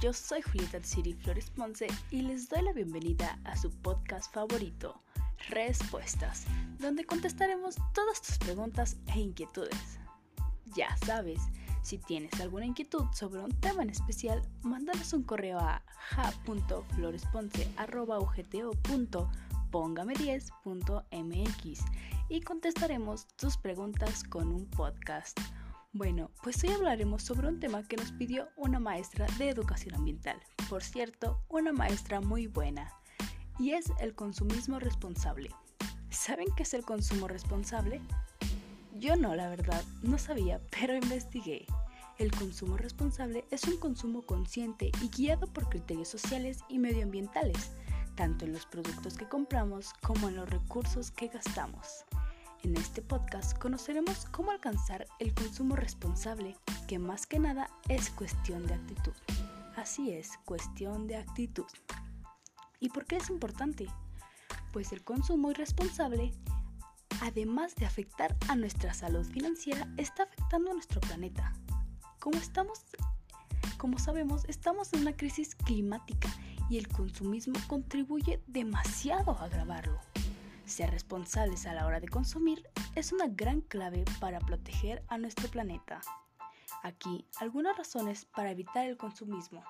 yo soy Julieta Tsiri Flores Ponce y les doy la bienvenida a su podcast favorito, Respuestas, donde contestaremos todas tus preguntas e inquietudes. Ya sabes, si tienes alguna inquietud sobre un tema en especial, mándanos un correo a ja.floresponce.ugto.póngame10.mx y contestaremos tus preguntas con un podcast. Bueno, pues hoy hablaremos sobre un tema que nos pidió una maestra de educación ambiental. Por cierto, una maestra muy buena. Y es el consumismo responsable. ¿Saben qué es el consumo responsable? Yo no, la verdad, no sabía, pero investigué. El consumo responsable es un consumo consciente y guiado por criterios sociales y medioambientales, tanto en los productos que compramos como en los recursos que gastamos. En este podcast conoceremos cómo alcanzar el consumo responsable, que más que nada es cuestión de actitud. Así es, cuestión de actitud. ¿Y por qué es importante? Pues el consumo irresponsable, además de afectar a nuestra salud financiera, está afectando a nuestro planeta. Como estamos, como sabemos, estamos en una crisis climática y el consumismo contribuye demasiado a agravarlo. Ser responsables a la hora de consumir es una gran clave para proteger a nuestro planeta. Aquí algunas razones para evitar el consumismo.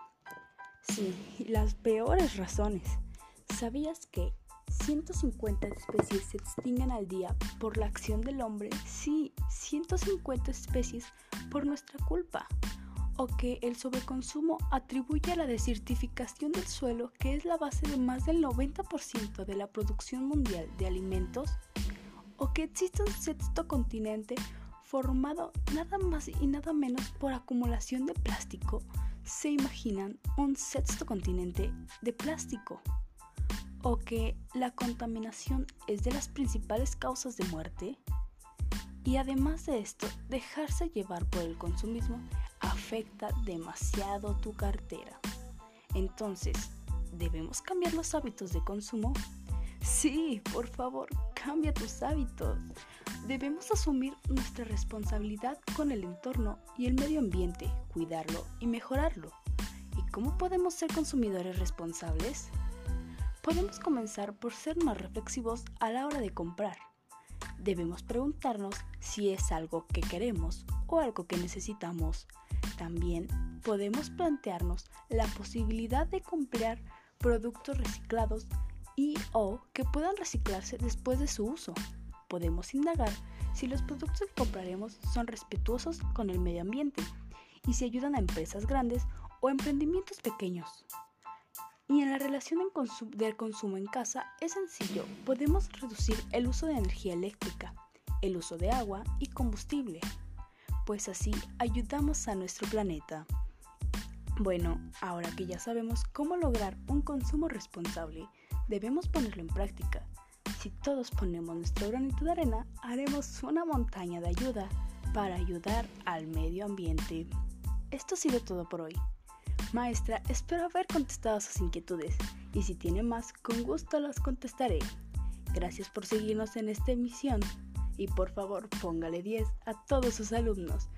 Sí, las peores razones. ¿Sabías que 150 especies se extinguen al día por la acción del hombre? Sí, 150 especies por nuestra culpa o que el sobreconsumo atribuye a la desertificación del suelo, que es la base de más del 90% de la producción mundial de alimentos, o que existe un sexto continente formado nada más y nada menos por acumulación de plástico. ¿Se imaginan un sexto continente de plástico? ¿O que la contaminación es de las principales causas de muerte? Y además de esto, dejarse llevar por el consumismo afecta demasiado tu cartera. Entonces, ¿debemos cambiar los hábitos de consumo? Sí, por favor, cambia tus hábitos. Debemos asumir nuestra responsabilidad con el entorno y el medio ambiente, cuidarlo y mejorarlo. ¿Y cómo podemos ser consumidores responsables? Podemos comenzar por ser más reflexivos a la hora de comprar. Debemos preguntarnos si es algo que queremos o algo que necesitamos también podemos plantearnos la posibilidad de comprar productos reciclados y o que puedan reciclarse después de su uso. Podemos indagar si los productos que compraremos son respetuosos con el medio ambiente y si ayudan a empresas grandes o emprendimientos pequeños. Y en la relación del consumo en casa es sencillo, podemos reducir el uso de energía eléctrica, el uso de agua y combustible, pues así ayudamos a nuestro planeta. Bueno, ahora que ya sabemos cómo lograr un consumo responsable, debemos ponerlo en práctica. Si todos ponemos nuestro granito de arena, haremos una montaña de ayuda para ayudar al medio ambiente. Esto ha sido todo por hoy. Maestra, espero haber contestado sus inquietudes y si tiene más, con gusto las contestaré. Gracias por seguirnos en esta emisión y por favor póngale 10 a todos sus alumnos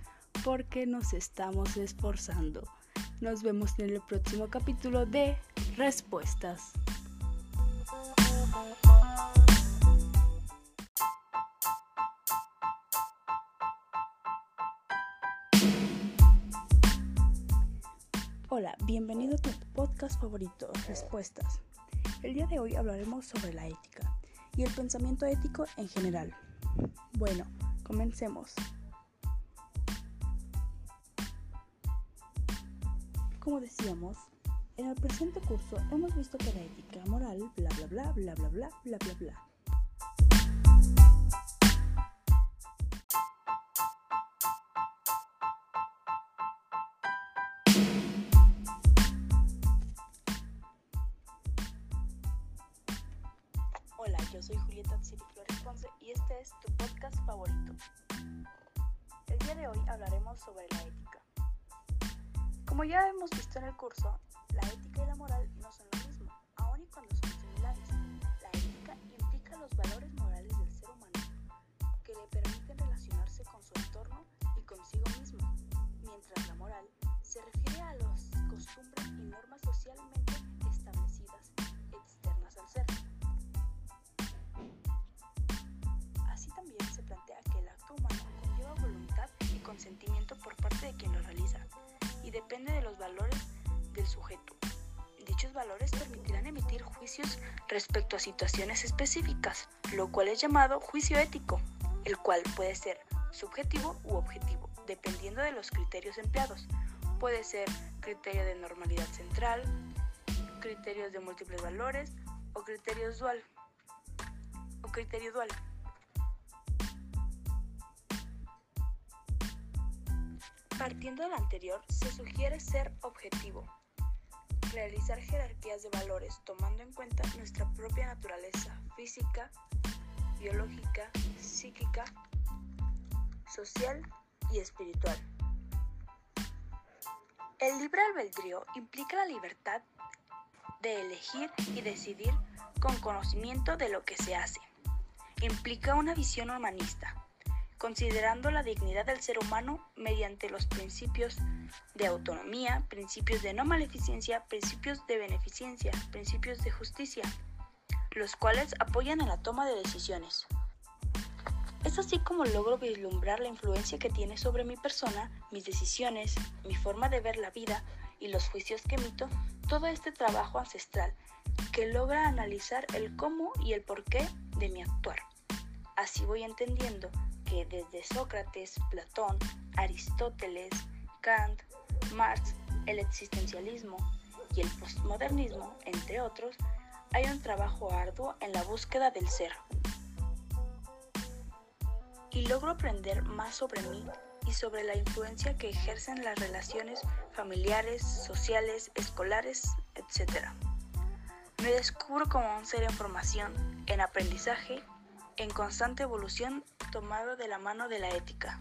porque nos estamos esforzando. Nos vemos en el próximo capítulo de Respuestas. Hola, bienvenido a tu podcast favorito, Respuestas. El día de hoy hablaremos sobre la ética y el pensamiento ético en general. Bueno, comencemos. Como decíamos, en el presente curso hemos visto que la ética moral, bla bla bla bla bla bla bla bla bla. Hola, yo soy Julieta Flores Ponce y este es tu podcast favorito. El día de hoy hablaremos sobre la ética. Como ya hemos visto en el curso, la ética y la moral no son lo mismo, aun y cuando son similares. La ética implica los valores morales del ser humano que le permiten relacionarse con su entorno y consigo mismo, mientras la moral se refiere a las costumbres y socialmente consentimiento por parte de quien lo realiza y depende de los valores del sujeto. Dichos valores permitirán emitir juicios respecto a situaciones específicas, lo cual es llamado juicio ético, el cual puede ser subjetivo u objetivo, dependiendo de los criterios empleados. Puede ser criterio de normalidad central, criterios de múltiples valores o criterios dual o criterio dual. Partiendo del anterior, se sugiere ser objetivo, realizar jerarquías de valores tomando en cuenta nuestra propia naturaleza física, biológica, psíquica, social y espiritual. El libre albedrío implica la libertad de elegir y decidir con conocimiento de lo que se hace. Implica una visión humanista, considerando la dignidad del ser humano mediante los principios de autonomía, principios de no maleficencia, principios de beneficencia, principios de justicia, los cuales apoyan en la toma de decisiones. Es así como logro vislumbrar la influencia que tiene sobre mi persona, mis decisiones, mi forma de ver la vida y los juicios que emito, todo este trabajo ancestral que logra analizar el cómo y el porqué de mi actuar. Así voy entendiendo que desde Sócrates, Platón, Aristóteles, Kant, Marx, el existencialismo y el postmodernismo, entre otros, hay un trabajo arduo en la búsqueda del ser. Y logro aprender más sobre mí y sobre la influencia que ejercen las relaciones familiares, sociales, escolares, etc. Me descubro como un ser en formación, en aprendizaje, en constante evolución tomado de la mano de la ética.